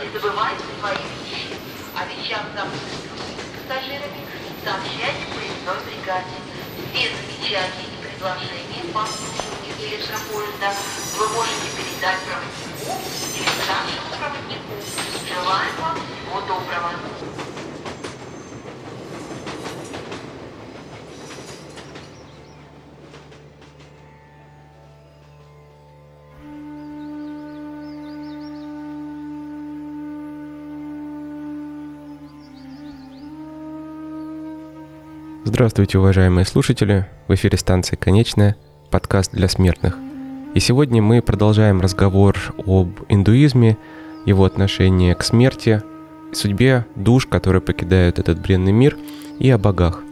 Не забывайте свои вещи. О вещах запутанных пассажирами сообщайте поездной бригаде. Без замечаний и предложений по обслуживанию электропоезда вы можете передать проводнику или старшему проводнику. Желаем вам всего доброго. Здравствуйте, уважаемые слушатели! В эфире станция «Конечная», подкаст для смертных. И сегодня мы продолжаем разговор об индуизме, его отношении к смерти, судьбе душ, которые покидают этот бренный мир, и о богах.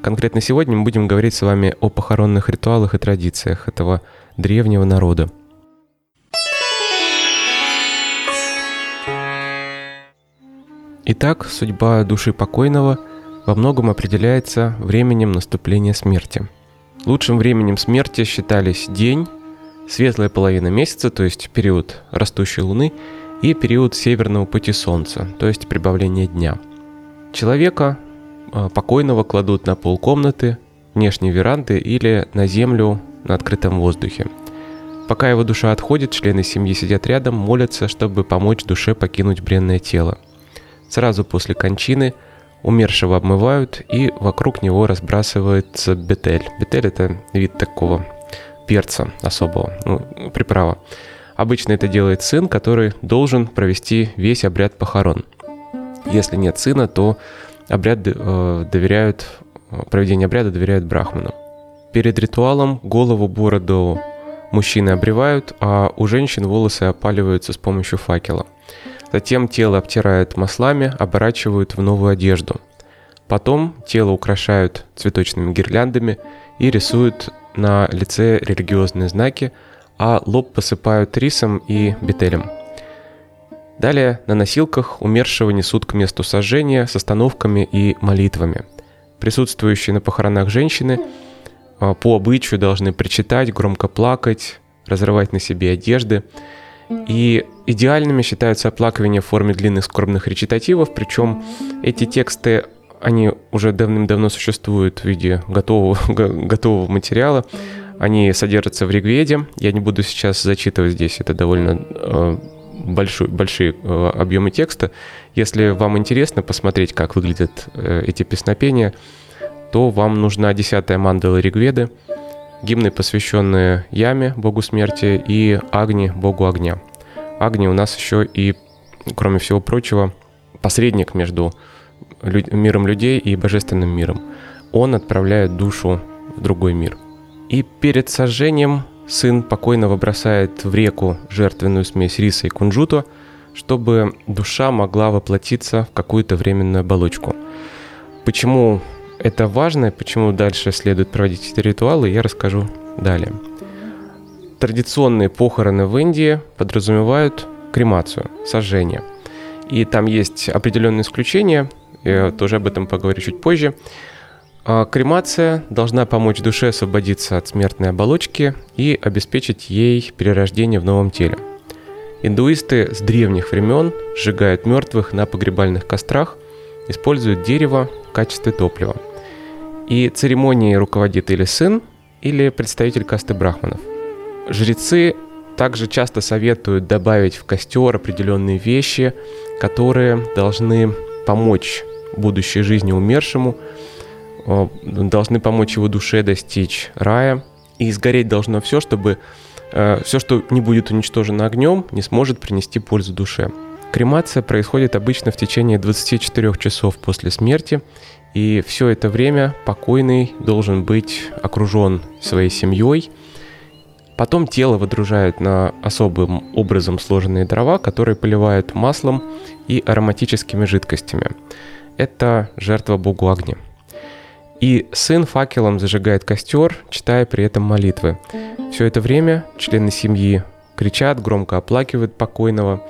Конкретно сегодня мы будем говорить с вами о похоронных ритуалах и традициях этого древнего народа. Итак, судьба души покойного – во многом определяется временем наступления смерти. Лучшим временем смерти считались день, светлая половина месяца, то есть период растущей луны, и период северного пути солнца, то есть прибавление дня. Человека а, покойного кладут на пол комнаты, внешней веранды или на землю на открытом воздухе. Пока его душа отходит, члены семьи сидят рядом, молятся, чтобы помочь душе покинуть бренное тело. Сразу после кончины – Умершего обмывают, и вокруг него разбрасывается бетель. Бетель – это вид такого перца особого, ну, приправа. Обычно это делает сын, который должен провести весь обряд похорон. Если нет сына, то обряд э, доверяют, проведение обряда доверяют брахману. Перед ритуалом голову, бороду мужчины обревают, а у женщин волосы опаливаются с помощью факела – Затем тело обтирают маслами, оборачивают в новую одежду. Потом тело украшают цветочными гирляндами и рисуют на лице религиозные знаки, а лоб посыпают рисом и бетелем. Далее на носилках умершего несут к месту сожжения с остановками и молитвами. Присутствующие на похоронах женщины а, по обычаю должны причитать, громко плакать, разрывать на себе одежды. И идеальными считаются оплакивания в форме длинных скорбных речитативов, причем эти тексты, они уже давным-давно существуют в виде готового, готового материала. Они содержатся в Ригведе. Я не буду сейчас зачитывать здесь, это довольно э, большой, большие э, объемы текста. Если вам интересно посмотреть, как выглядят э, эти песнопения, то вам нужна десятая мандала Ригведы, гимны, посвященные Яме, богу смерти, и Агни, богу огня. Агни у нас еще и, кроме всего прочего, посредник между миром людей и божественным миром. Он отправляет душу в другой мир. И перед сожжением сын покойного бросает в реку жертвенную смесь риса и кунжута, чтобы душа могла воплотиться в какую-то временную оболочку. Почему это важно, почему дальше следует проводить эти ритуалы, я расскажу далее. Традиционные похороны в Индии подразумевают кремацию, сожжение. И там есть определенные исключения, я тоже об этом поговорю чуть позже. А кремация должна помочь душе освободиться от смертной оболочки и обеспечить ей перерождение в новом теле. Индуисты с древних времен сжигают мертвых на погребальных кострах, используют дерево в качестве топлива. И церемонией руководит или сын, или представитель касты брахманов – Жрецы также часто советуют добавить в костер определенные вещи, которые должны помочь будущей жизни умершему, должны помочь его душе достичь рая. И сгореть должно все, чтобы э, все, что не будет уничтожено огнем, не сможет принести пользу душе. Кремация происходит обычно в течение 24 часов после смерти, и все это время покойный должен быть окружен своей семьей – Потом тело выдружают на особым образом сложенные дрова, которые поливают маслом и ароматическими жидкостями. Это жертва богу огня. И сын факелом зажигает костер, читая при этом молитвы. Все это время члены семьи кричат, громко оплакивают покойного.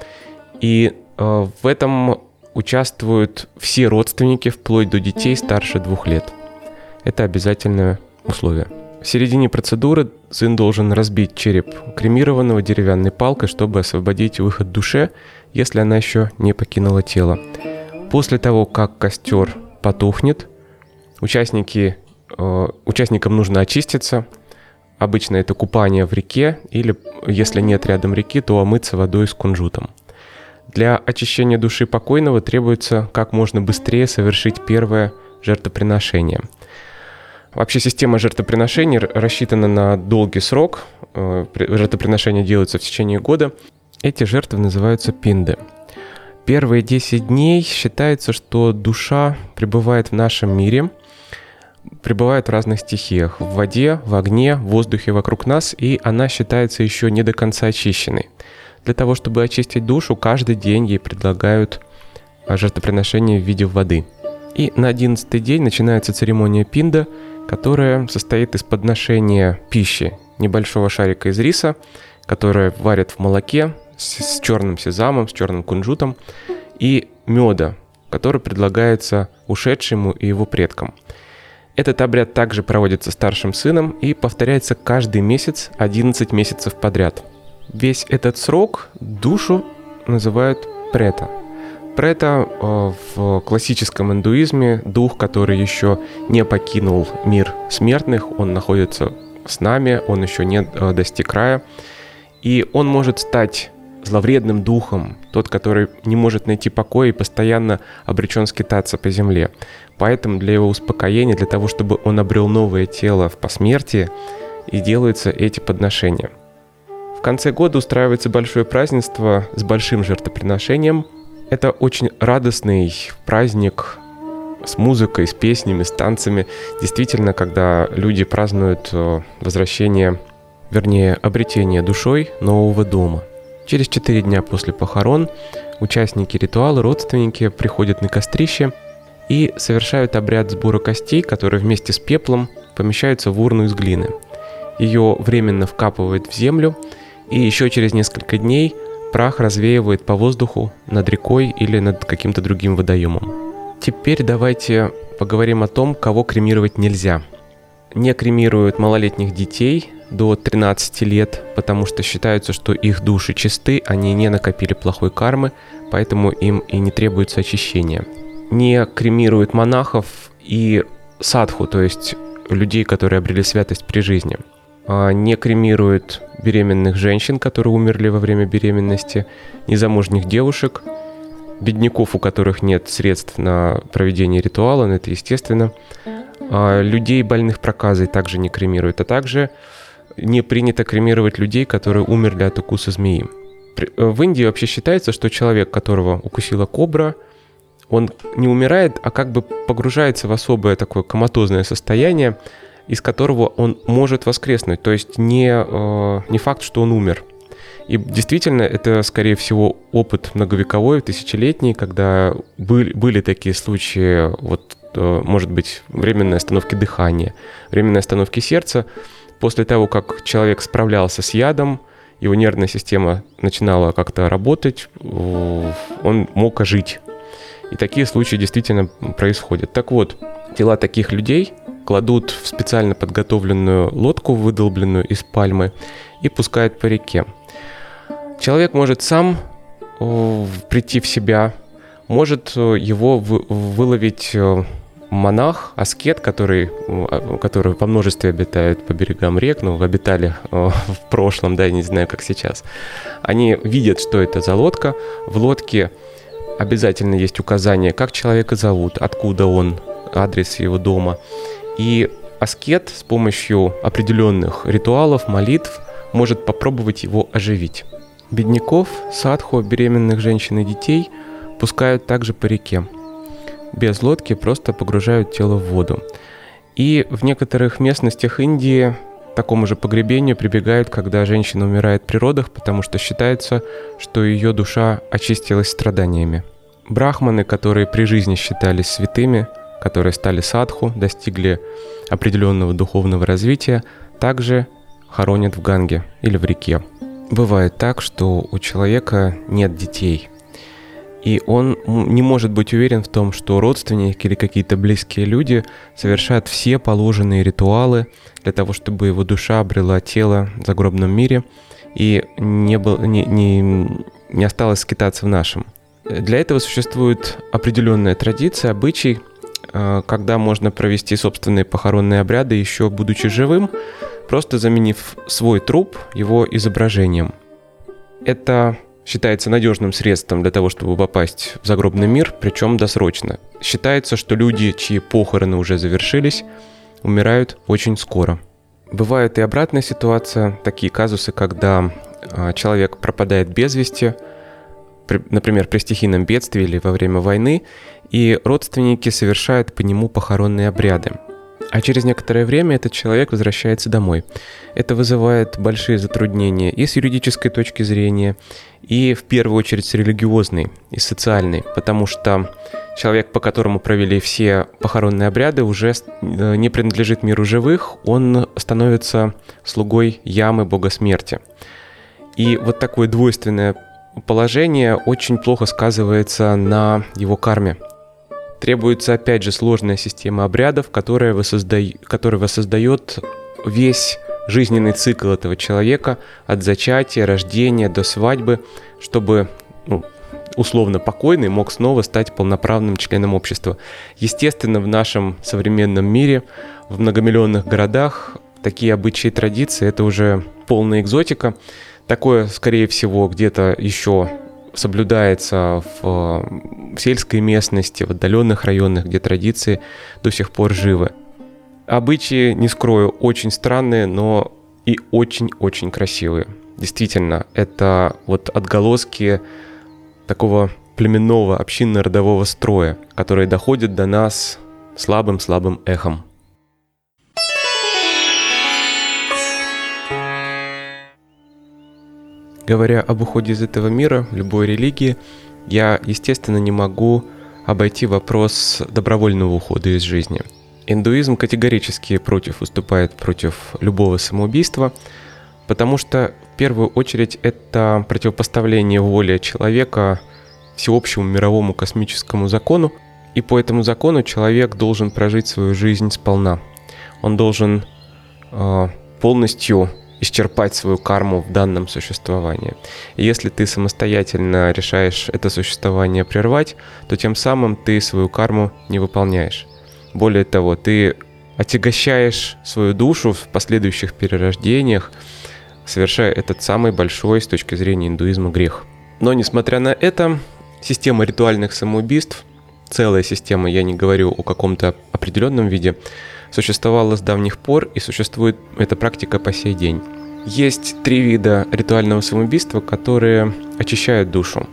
И э, в этом участвуют все родственники, вплоть до детей старше двух лет. Это обязательное условие. В середине процедуры сын должен разбить череп кремированного деревянной палкой, чтобы освободить выход душе, если она еще не покинула тело. После того, как костер потухнет, участники, э, участникам нужно очиститься. Обычно это купание в реке или, если нет рядом реки, то омыться водой с кунжутом. Для очищения души покойного требуется как можно быстрее совершить первое жертвоприношение – Вообще система жертвоприношений рассчитана на долгий срок. Э, жертвоприношения делаются в течение года. Эти жертвы называются пинды. Первые 10 дней считается, что душа пребывает в нашем мире, пребывает в разных стихиях. В воде, в огне, в воздухе вокруг нас, и она считается еще не до конца очищенной. Для того, чтобы очистить душу, каждый день ей предлагают жертвоприношение в виде воды. И на одиннадцатый день начинается церемония пинда – которая состоит из подношения пищи небольшого шарика из риса, которое варят в молоке с, с черным сезамом, с черным кунжутом, и меда, который предлагается ушедшему и его предкам. Этот обряд также проводится старшим сыном и повторяется каждый месяц 11 месяцев подряд. Весь этот срок душу называют прета – Прета э, в классическом индуизме дух, который еще не покинул мир смертных, он находится с нами, он еще не э, достиг края, и он может стать зловредным духом, тот, который не может найти покоя и постоянно обречен скитаться по земле. Поэтому для его успокоения, для того, чтобы он обрел новое тело в посмертии, и делаются эти подношения. В конце года устраивается большое празднество с большим жертвоприношением – это очень радостный праздник с музыкой, с песнями, с танцами. Действительно, когда люди празднуют э, возвращение, вернее, обретение душой нового дома. Через четыре дня после похорон участники ритуала, родственники приходят на кострище и совершают обряд сбора костей, который вместе с пеплом помещается в урну из глины. Ее временно вкапывают в землю, и еще через несколько дней – Прах развеивает по воздуху над рекой или над каким-то другим водоемом. Теперь давайте поговорим о том, кого кремировать нельзя. Не кремируют малолетних детей до 13 лет, потому что считается, что их души чисты, они не накопили плохой кармы, поэтому им и не требуется очищение. Не кремируют монахов и садху, то есть людей, которые обрели святость при жизни – не кремируют беременных женщин, которые умерли во время беременности, незамужних девушек, бедняков, у которых нет средств на проведение ритуала, но это естественно, а, людей больных проказой также не кремируют, а также не принято кремировать людей, которые умерли от укуса змеи. В Индии вообще считается, что человек, которого укусила кобра, он не умирает, а как бы погружается в особое такое коматозное состояние, из которого он может воскреснуть. То есть не, э, не факт, что он умер. И действительно, это, скорее всего, опыт многовековой, тысячелетний, когда были, были такие случаи, вот, э, может быть, временной остановки дыхания, временной остановки сердца. После того, как человек справлялся с ядом, его нервная система начинала как-то работать, он мог ожить. И такие случаи действительно происходят. Так вот, тела таких людей кладут в специально подготовленную лодку, выдолбленную из пальмы, и пускают по реке. Человек может сам прийти в себя, может его выловить э, монах, аскет, который, который во множестве обитает по берегам рек, ну, обитали э, в прошлом, да, я не знаю, как сейчас. Они видят, что это за лодка. В лодке обязательно есть указание, как человека зовут, откуда он, адрес его дома. И аскет с помощью определенных ритуалов, молитв может попробовать его оживить. Бедняков, садху, беременных женщин и детей пускают также по реке. Без лодки просто погружают тело в воду. И в некоторых местностях Индии такому же погребению прибегают, когда женщина умирает при родах, потому что считается, что ее душа очистилась страданиями. Брахманы, которые при жизни считались святыми, которые стали садху, достигли определенного духовного развития, также хоронят в Ганге или в реке. Бывает так, что у человека нет детей. и он не может быть уверен в том, что родственники или какие-то близкие люди совершают все положенные ритуалы для того, чтобы его душа обрела тело в загробном мире и не, был, не, не, не осталось скитаться в нашем. Для этого существует определенная традиция, обычай, когда можно провести собственные похоронные обряды, еще будучи живым, просто заменив свой труп его изображением. Это считается надежным средством для того, чтобы попасть в загробный мир, причем досрочно. Считается, что люди, чьи похороны уже завершились, умирают очень скоро. Бывает и обратная ситуация, такие казусы, когда а, человек пропадает без вести, например, при стихийном бедствии или во время войны, и родственники совершают по нему похоронные обряды – а через некоторое время этот человек возвращается домой. Это вызывает большие затруднения и с юридической точки зрения, и в первую очередь с религиозной и социальной, потому что человек, по которому провели все похоронные обряды, уже э, не принадлежит миру живых, он становится слугой ямы бога смерти. И вот такое двойственное положение очень плохо сказывается на его карме – Требуется, опять же, сложная система обрядов, которая, воссозда... которая воссоздает весь жизненный цикл этого человека от зачатия, рождения до свадьбы, чтобы ну, условно покойный мог снова стать полноправным членом общества. Естественно, в нашем современном мире, в многомиллионных городах такие обычаи и традиции – это уже полная экзотика. Такое, скорее всего, где-то еще соблюдается в, в сельской местности, в отдаленных районах, где традиции до сих пор живы. Обычаи, не скрою, очень странные, но и очень-очень красивые. Действительно, это вот отголоски такого племенного общинно-родового строя, который доходит до нас слабым-слабым эхом. Говоря об уходе из этого мира, любой религии, я, естественно, не могу обойти вопрос добровольного ухода из жизни. Индуизм категорически против выступает против любого самоубийства, потому что в первую очередь это противопоставление воли человека всеобщему мировому космическому закону, и по этому закону человек должен прожить свою жизнь сполна. Он должен э, полностью исчерпать свою карму в данном существовании. И если ты самостоятельно решаешь это существование прервать, то тем самым ты свою карму не выполняешь. Более того, ты отягощаешь свою душу в последующих перерождениях, совершая этот самый большой с точки зрения индуизма грех. Но несмотря на это, система ритуальных самоубийств, целая система, я не говорю о каком-то определенном виде, существовала с давних пор и существует эта практика по сей день. Есть три вида ритуального самоубийства, которые очищают душу.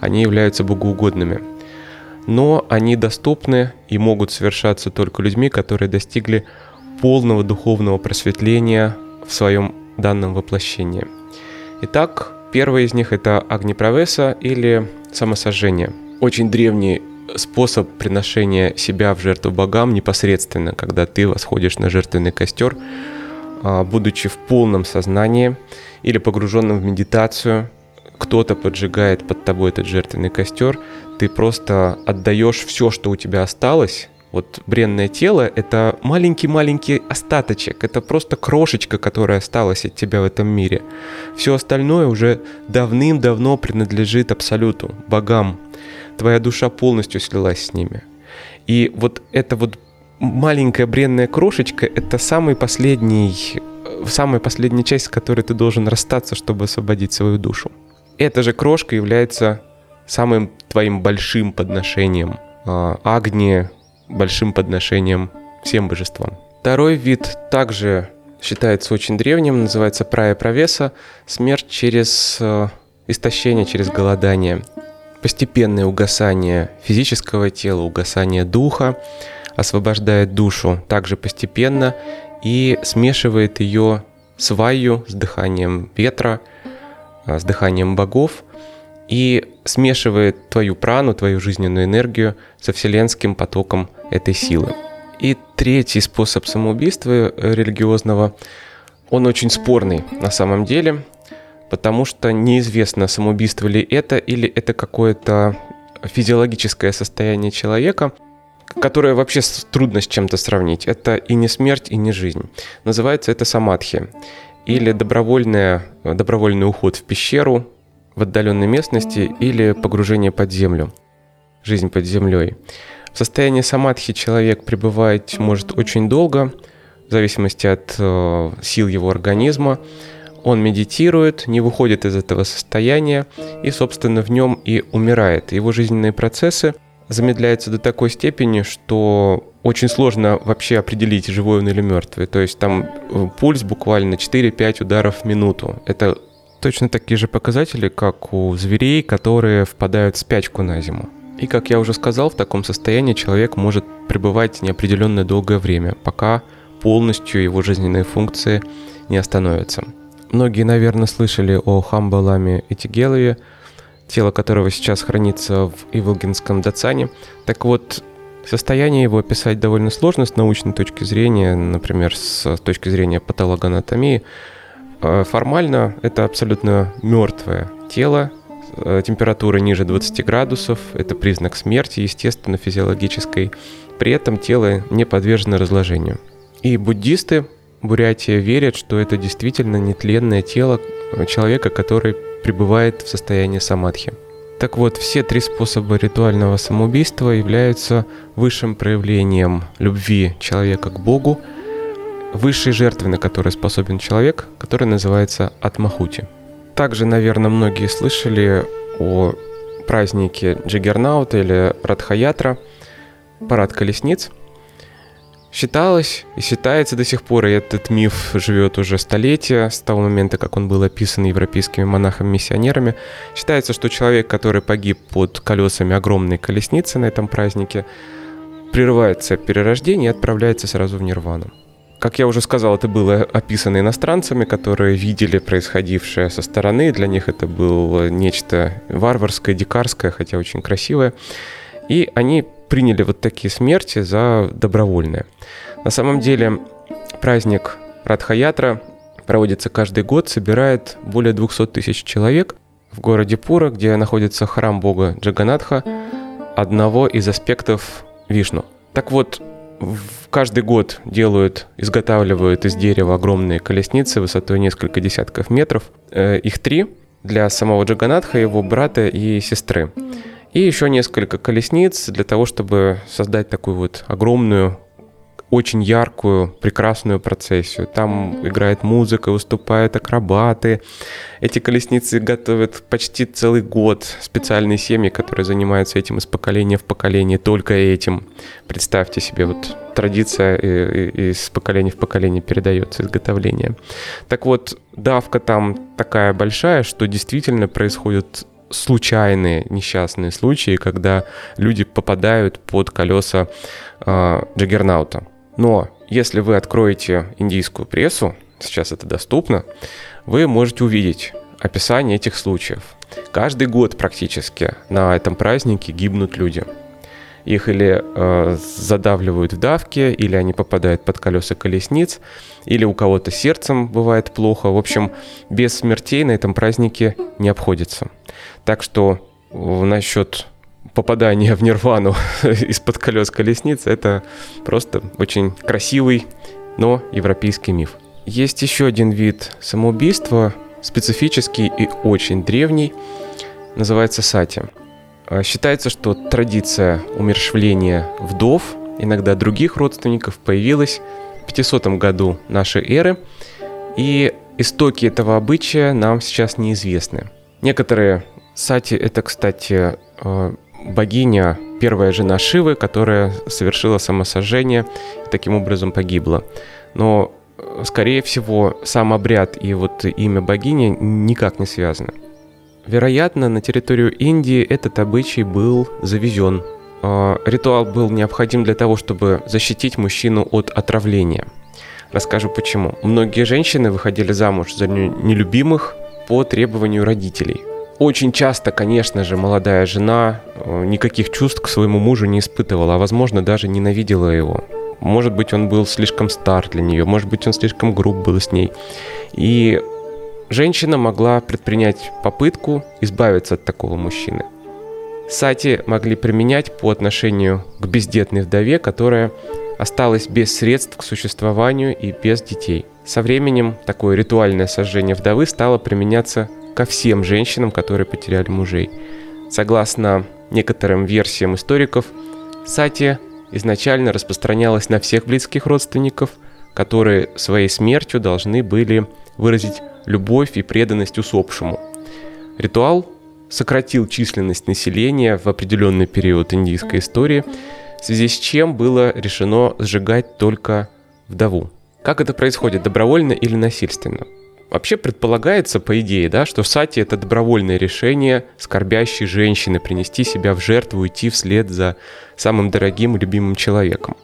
Они являются богоугодными. Но они доступны и могут совершаться только людьми, которые достигли полного духовного просветления в своем данном воплощении. Итак, первый из них это агниправеса или самосожжение. Очень древний способ приношения себя в жертву богам непосредственно, когда ты восходишь на жертвенный костер, а, будучи в полном сознании или погруженным в медитацию, кто-то поджигает под тобой этот жертвенный костер, ты просто отдаешь все, что у тебя осталось. Вот бренное тело — это маленький-маленький остаточек, это просто крошечка, которая осталась от тебя в этом мире. Все остальное уже давным-давно принадлежит Абсолюту, богам, твоя душа полностью слилась с ними. И вот эта вот маленькая бренная крошечка — это самый последний, самая последняя часть, с которой ты должен расстаться, чтобы освободить свою душу. Эта же крошка является самым твоим большим подношением. Агни — большим подношением всем божествам. Второй вид также считается очень древним, называется прая провеса, смерть через э, истощение, через голодание постепенное угасание физического тела, угасание духа, освобождает душу также постепенно и смешивает ее с ваю, с дыханием ветра, а, с дыханием богов и смешивает твою прану, твою жизненную энергию со вселенским потоком этой силы. И третий способ самоубийства религиозного, он очень спорный на самом деле потому что неизвестно, самоубийство ли это или это какое-то физиологическое состояние человека, которое вообще трудно с чем-то сравнить. Это и не смерть, и не жизнь. Называется это самадхи. Или добровольное, добровольный уход в пещеру, в отдаленной местности, или погружение под землю. Жизнь под землей. В состоянии самадхи человек пребывает может очень долго, в зависимости от э, сил его организма. Он медитирует, не выходит из этого состояния и, собственно, в нем и умирает. Его жизненные процессы замедляются до такой степени, что очень сложно вообще определить, живой он или мертвый. То есть там э, пульс буквально 4-5 ударов в минуту. Это точно такие же показатели, как у зверей, которые впадают в спячку на зиму. И, как я уже сказал, в таком состоянии человек может пребывать неопределенное долгое время, пока полностью его жизненные функции не остановятся. Многие, наверное, слышали о Хамбаламе Этигелове, тело которого сейчас хранится в Иволгинском Дацане. Так вот, состояние его описать довольно сложно с научной точки зрения, например, с точки зрения патологоанатомии. Э, формально это абсолютно мертвое тело, Э, температура ниже 20 градусов, это признак смерти, естественно, физиологической. При этом тело не подвержено разложению. И буддисты Бурятия верят, что это действительно нетленное тело человека, который пребывает в состоянии самадхи. Так вот, все три способа ритуального самоубийства являются высшим проявлением любви человека к Богу, высшей жертвы, на которой способен человек, которая называется Атмахути. Также, наверное, многие слышали о празднике Джиггернаута или Радхаятра, парад колесниц. Считалось и считается до сих пор, и этот миф живет уже столетия, с того момента, как он был описан европейскими монахами-миссионерами. Считается, что человек, который погиб под колесами огромной колесницы на этом празднике, прерывается перерождение и отправляется сразу в нирвану. Как я уже сказал, это было описано иностранцами, которые видели происходившее со стороны. Для них это было нечто варварское, дикарское, хотя очень красивое. И они приняли вот такие смерти за добровольные. На самом деле праздник Радхаятра проводится каждый год, собирает более 200 тысяч человек в городе Пура, где находится храм бога Джаганатха, одного из аспектов Вишну. Так вот, каждый год делают, изготавливают из дерева огромные колесницы высотой несколько десятков метров. Э, их три для самого Джаганатха, его брата и сестры. И еще несколько колесниц для того, чтобы создать такую вот огромную очень яркую, прекрасную процессию. Там играет музыка, выступают акробаты. Эти колесницы готовят почти целый год. Специальные семьи, которые занимаются этим из поколения в поколение, только этим. Представьте себе, вот традиция из поколения в поколение передается изготовление. Так вот, давка там такая большая, что действительно происходят случайные несчастные случаи, когда люди попадают под колеса э, Джаггернаута. Но если вы откроете индийскую прессу, сейчас это доступно, вы можете увидеть описание этих случаев. Каждый год практически на этом празднике гибнут люди. Их или э, задавливают в давке, или они попадают под колеса колесниц, или у кого-то сердцем бывает плохо. В общем, без смертей на этом празднике не обходится. Так что насчет попадание в нирвану из-под колес колесниц, это просто очень красивый, но европейский миф. Есть еще один вид самоубийства, специфический и очень древний, называется сати. А, считается, что традиция умершвления вдов, иногда других родственников, появилась в 500 году нашей эры, и истоки этого обычая нам сейчас неизвестны. Некоторые сати — это, кстати, а, богиня, первая жена Шивы, которая совершила самосожжение и таким образом погибла. Но, э, скорее всего, сам обряд и вот имя богини никак не связаны. Вероятно, на территорию Индии этот обычай был завезен. А, ритуал был необходим для того, чтобы защитить мужчину от отравления. Расскажу почему. Многие женщины выходили замуж за нелюбимых по требованию родителей – очень часто, конечно же, молодая жена э, никаких чувств к своему мужу не испытывала, а возможно даже ненавидела его. Может быть, он был слишком стар для нее, может быть, он слишком груб был с ней. И женщина могла предпринять попытку избавиться от такого мужчины. Сати могли применять по отношению к бездетной вдове, которая осталась без средств к существованию и без детей. Со временем такое ритуальное сожжение вдовы стало применяться ко всем женщинам, которые потеряли мужей. Согласно некоторым версиям историков, сати изначально распространялась на всех близких родственников, которые своей смертью должны были выразить любовь и преданность усопшему. Ритуал сократил численность населения в определенный период индийской истории, в связи с чем было решено сжигать только вдову. Как это происходит, добровольно или насильственно? Вообще предполагается, по идее, да, что сати – это добровольное решение скорбящей женщины принести себя в жертву, идти вслед за самым дорогим и любимым человеком.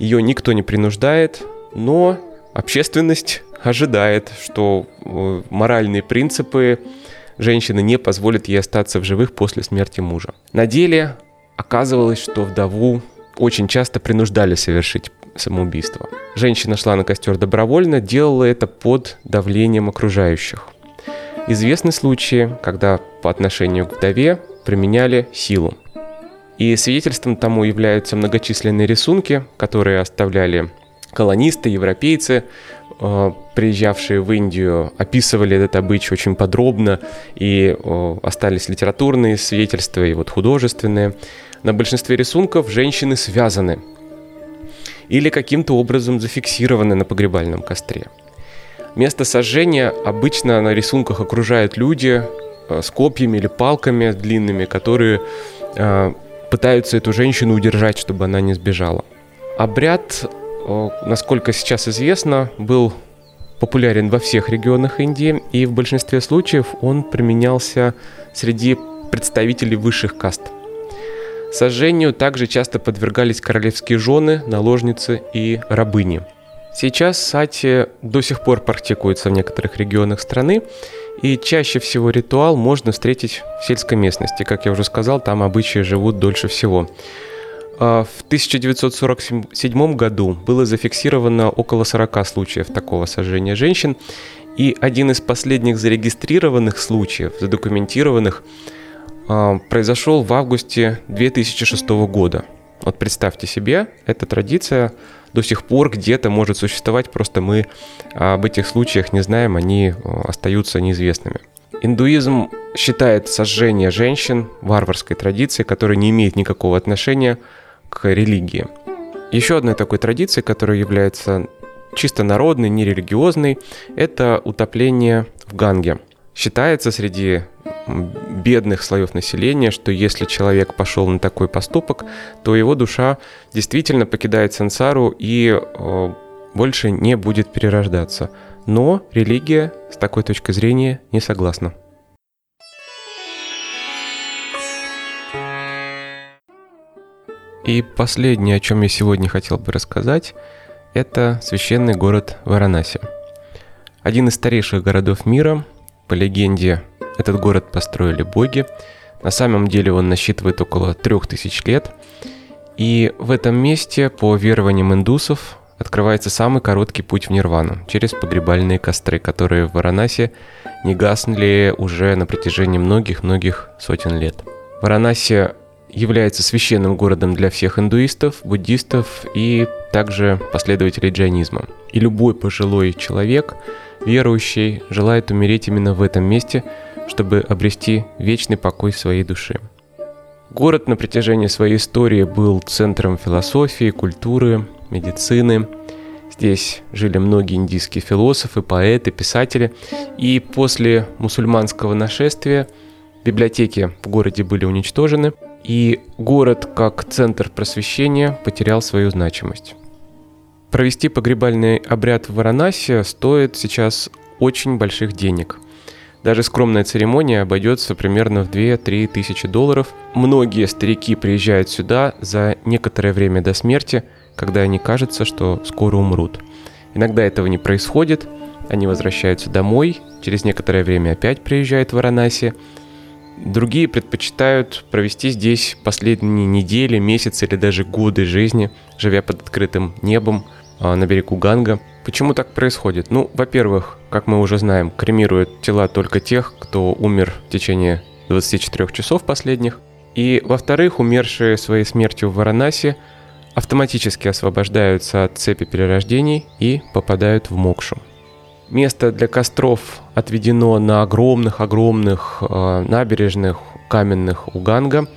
Ее никто не принуждает, но общественность ожидает, что э, моральные принципы женщины не позволят ей остаться в живых после смерти мужа. На деле оказывалось, что вдову очень часто принуждали совершить самоубийство. Женщина шла на костер добровольно, делала это под давлением окружающих. Известны случаи, когда по отношению к вдове применяли силу. И свидетельством тому являются многочисленные рисунки, которые оставляли колонисты, европейцы, э, приезжавшие в Индию, описывали этот обычай очень подробно, и э, остались литературные свидетельства и вот художественные. На большинстве рисунков женщины связаны или каким-то образом зафиксированы на погребальном костре. Место сожжения обычно на рисунках окружают люди э, с копьями или палками длинными, которые э, пытаются эту женщину удержать, чтобы она не сбежала. Обряд, э, насколько сейчас известно, был популярен во всех регионах Индии, и в большинстве случаев он применялся среди представителей высших каст – Сожжению также часто подвергались королевские жены, наложницы и рабыни. Сейчас сати до сих пор практикуется в некоторых регионах страны, и чаще всего ритуал можно встретить в сельской местности. Как я уже сказал, там обычаи живут дольше всего. А, в 1947 году было зафиксировано около 40 случаев такого сожжения женщин, и один из последних зарегистрированных случаев, задокументированных, произошел в августе 2006 года. Вот представьте себе, эта традиция до сих пор где-то может существовать, просто мы об этих случаях не знаем, они остаются неизвестными. Индуизм считает сожжение женщин варварской традицией, которая не имеет никакого отношения к религии. Еще одной такой традицией, которая является чисто народной, нерелигиозной, это утопление в Ганге. Считается среди бедных слоев населения, что если человек пошел на такой поступок, то его душа действительно покидает сансару и э, больше не будет перерождаться. Но религия с такой точки зрения не согласна. И последнее, о чем я сегодня хотел бы рассказать, это священный город Варанаси. Один из старейших городов мира, по легенде, этот город построили боги. На самом деле он насчитывает около трех тысяч лет. И в этом месте, по верованиям индусов, открывается самый короткий путь в Нирвану через погребальные костры, которые в Варанасе не гасли уже на протяжении многих-многих сотен лет. Варанаси является священным городом для всех индуистов, буддистов и также последователей джайнизма. И любой пожилой человек, верующий, желает умереть именно в этом месте – чтобы обрести вечный покой своей души. Город на протяжении своей истории был центром философии, культуры, медицины. Здесь жили многие индийские философы, поэты, писатели. И после мусульманского нашествия библиотеки в городе были уничтожены, и город как центр просвещения потерял свою значимость. Провести погребальный обряд в Варанасе стоит сейчас очень больших денег – даже скромная церемония обойдется примерно в 2-3 тысячи долларов. Многие старики приезжают сюда за некоторое время до смерти, когда они кажется, что скоро умрут. Иногда этого не происходит, они возвращаются домой, через некоторое время опять приезжают в Варанаси. Другие предпочитают провести здесь последние недели, месяцы или даже годы жизни, живя под открытым небом на берегу Ганга. Почему так происходит? Ну, во-первых, как мы уже знаем, кремируют тела только тех, кто умер в течение 24 часов последних. И, во-вторых, умершие своей смертью в Варанаси автоматически освобождаются от цепи перерождений и попадают в Мокшу. Место для костров отведено на огромных-огромных э, набережных каменных у Ганга,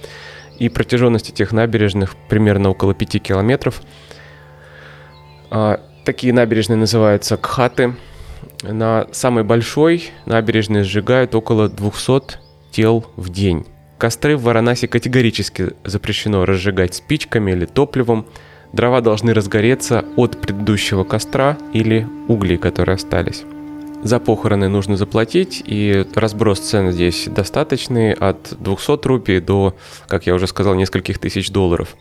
и протяженность этих набережных примерно около 5 километров. Э, такие набережные называются Кхаты. На самой большой набережной сжигают около 200 тел в день. Костры в Варанаси категорически запрещено разжигать спичками или топливом. Дрова должны разгореться от предыдущего костра или углей, которые остались. За похороны нужно заплатить, и разброс цен здесь достаточный, от 200 рупий до, как я уже сказал, нескольких тысяч долларов.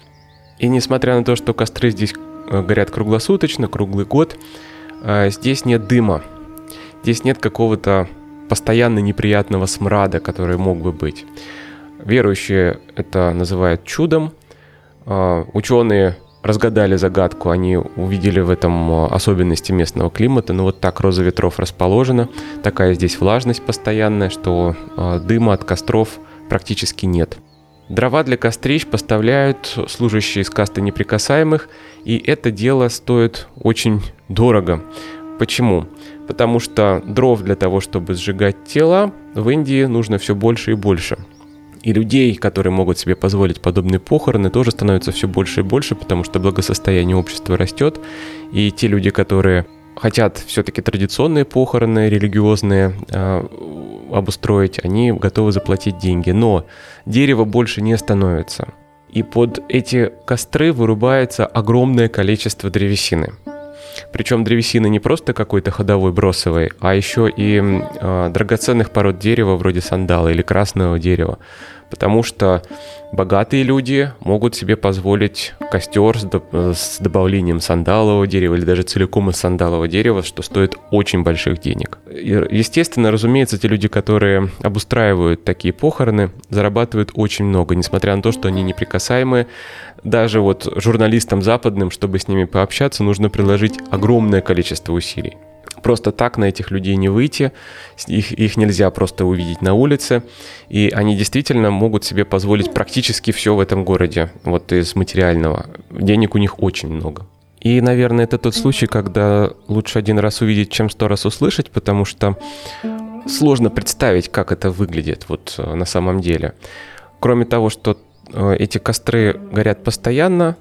И несмотря на то, что костры здесь горят круглосуточно, круглый год, э, здесь нет дыма. Здесь нет какого-то постоянно неприятного смрада, который мог бы быть. Верующие это называют чудом. А, ученые разгадали загадку, они увидели в этом а, особенности местного климата. Ну вот так роза ветров расположена, такая здесь влажность постоянная, что а, дыма от костров практически нет. Дрова для кострищ поставляют служащие из касты неприкасаемых, и это дело стоит очень дорого. Почему? Потому что дров для того, чтобы сжигать тела, в Индии нужно все больше и больше – и людей, которые могут себе позволить подобные похороны, тоже становится все больше и больше, потому что благосостояние общества растет. И те люди, которые хотят все-таки традиционные похороны, религиозные э, обустроить, они готовы заплатить деньги. Но дерево больше не становится. И под эти костры вырубается огромное количество древесины. Причем древесина не просто какой-то ходовой бросовой, а еще и э, драгоценных пород дерева вроде сандала или красного дерева. Потому что богатые люди могут себе позволить костер с, до, с добавлением сандалового дерева или даже целиком из сандалового дерева, что стоит очень больших денег. Естественно, разумеется, те люди, которые обустраивают такие похороны, зарабатывают очень много, несмотря на то, что они неприкасаемые, даже вот журналистам западным, чтобы с ними пообщаться, нужно приложить огромное количество усилий. Просто так на этих людей не выйти, их, их нельзя просто увидеть на улице, и они действительно могут себе позволить практически все в этом городе, вот из материального. Денег у них очень много. И, наверное, это тот случай, когда лучше один раз увидеть, чем сто раз услышать, потому что сложно представить, как это выглядит вот э, на самом деле. Кроме того, что Э, эти костры горят постоянно,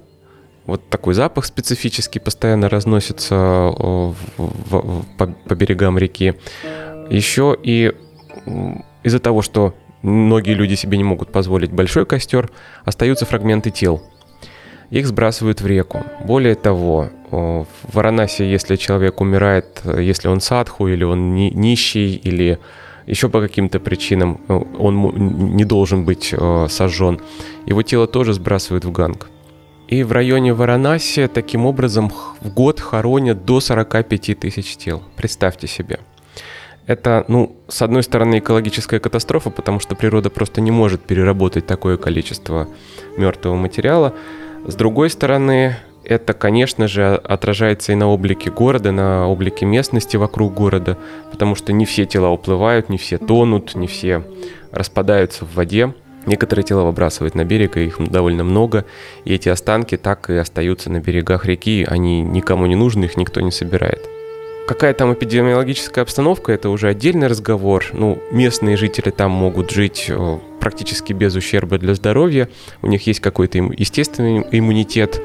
вот такой запах специфический постоянно разносится э, в, в, по, по берегам реки. Еще и из-за того, что многие люди себе не могут позволить большой костер, остаются фрагменты тел. Их сбрасывают в реку. Более того, э, в Варанасе, если человек умирает, если он садху, или он нищий, или еще по каким-то причинам э, он не должен быть э, сожжен, его тело тоже сбрасывают в ганг. И в районе Варанаси таким образом в год хоронят до 45 тысяч тел. Представьте себе. Это, ну, с одной стороны, экологическая катастрофа, потому что природа просто не может переработать такое количество мертвого материала. С другой стороны, это, конечно же, отражается и на облике города, на облике местности вокруг города, потому что не все тела уплывают, не все тонут, не все распадаются в воде. Некоторые тела выбрасывают на берег, и их довольно много, и эти останки так и остаются на берегах реки, они никому не нужны, их никто не собирает. Какая там эпидемиологическая обстановка, это уже отдельный разговор. Ну, местные жители там могут жить э, практически без ущерба для здоровья, у них есть какой-то естественный иммунитет,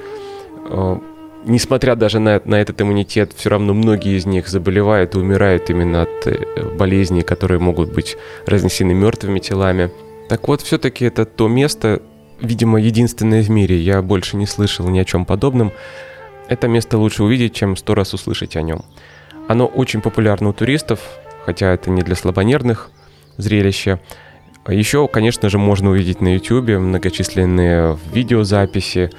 Э, несмотря даже на, на этот иммунитет, все равно многие из них заболевают и умирают именно от э, болезней, которые могут быть разнесены мертвыми телами. Так вот, все-таки это то место, видимо, единственное в мире, я больше не слышал ни о чем подобном. Это место лучше увидеть, чем сто раз услышать о нем. Оно очень популярно у туристов, хотя это не для слабонервных зрелище. Еще, конечно же, можно увидеть на YouTube многочисленные видеозаписи,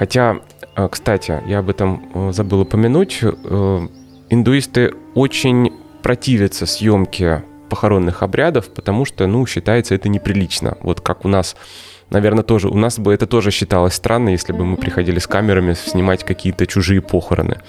Хотя, э, кстати, я об этом э, забыл упомянуть, э, индуисты очень противятся съемке похоронных обрядов, потому что, ну, считается это неприлично. Вот как у нас, наверное, тоже, у нас бы это тоже считалось странно, если бы мы приходили с камерами снимать какие-то чужие похороны.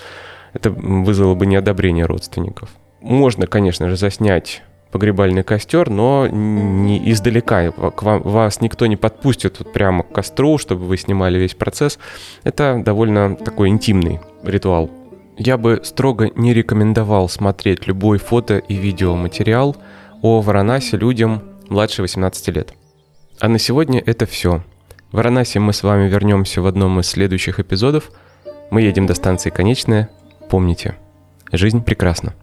Это вызвало бы неодобрение родственников. Можно, конечно же, заснять погребальный костер, но не издалека. К вам, вас никто не подпустит вот прямо к костру, чтобы вы снимали весь процесс. Это довольно такой интимный ритуал. Я бы строго не рекомендовал смотреть любой фото и видеоматериал о Варанасе людям младше 18 лет. А на сегодня это все. В Варанасе мы с вами вернемся в одном из следующих эпизодов. Мы едем до станции Конечная. Помните, жизнь прекрасна.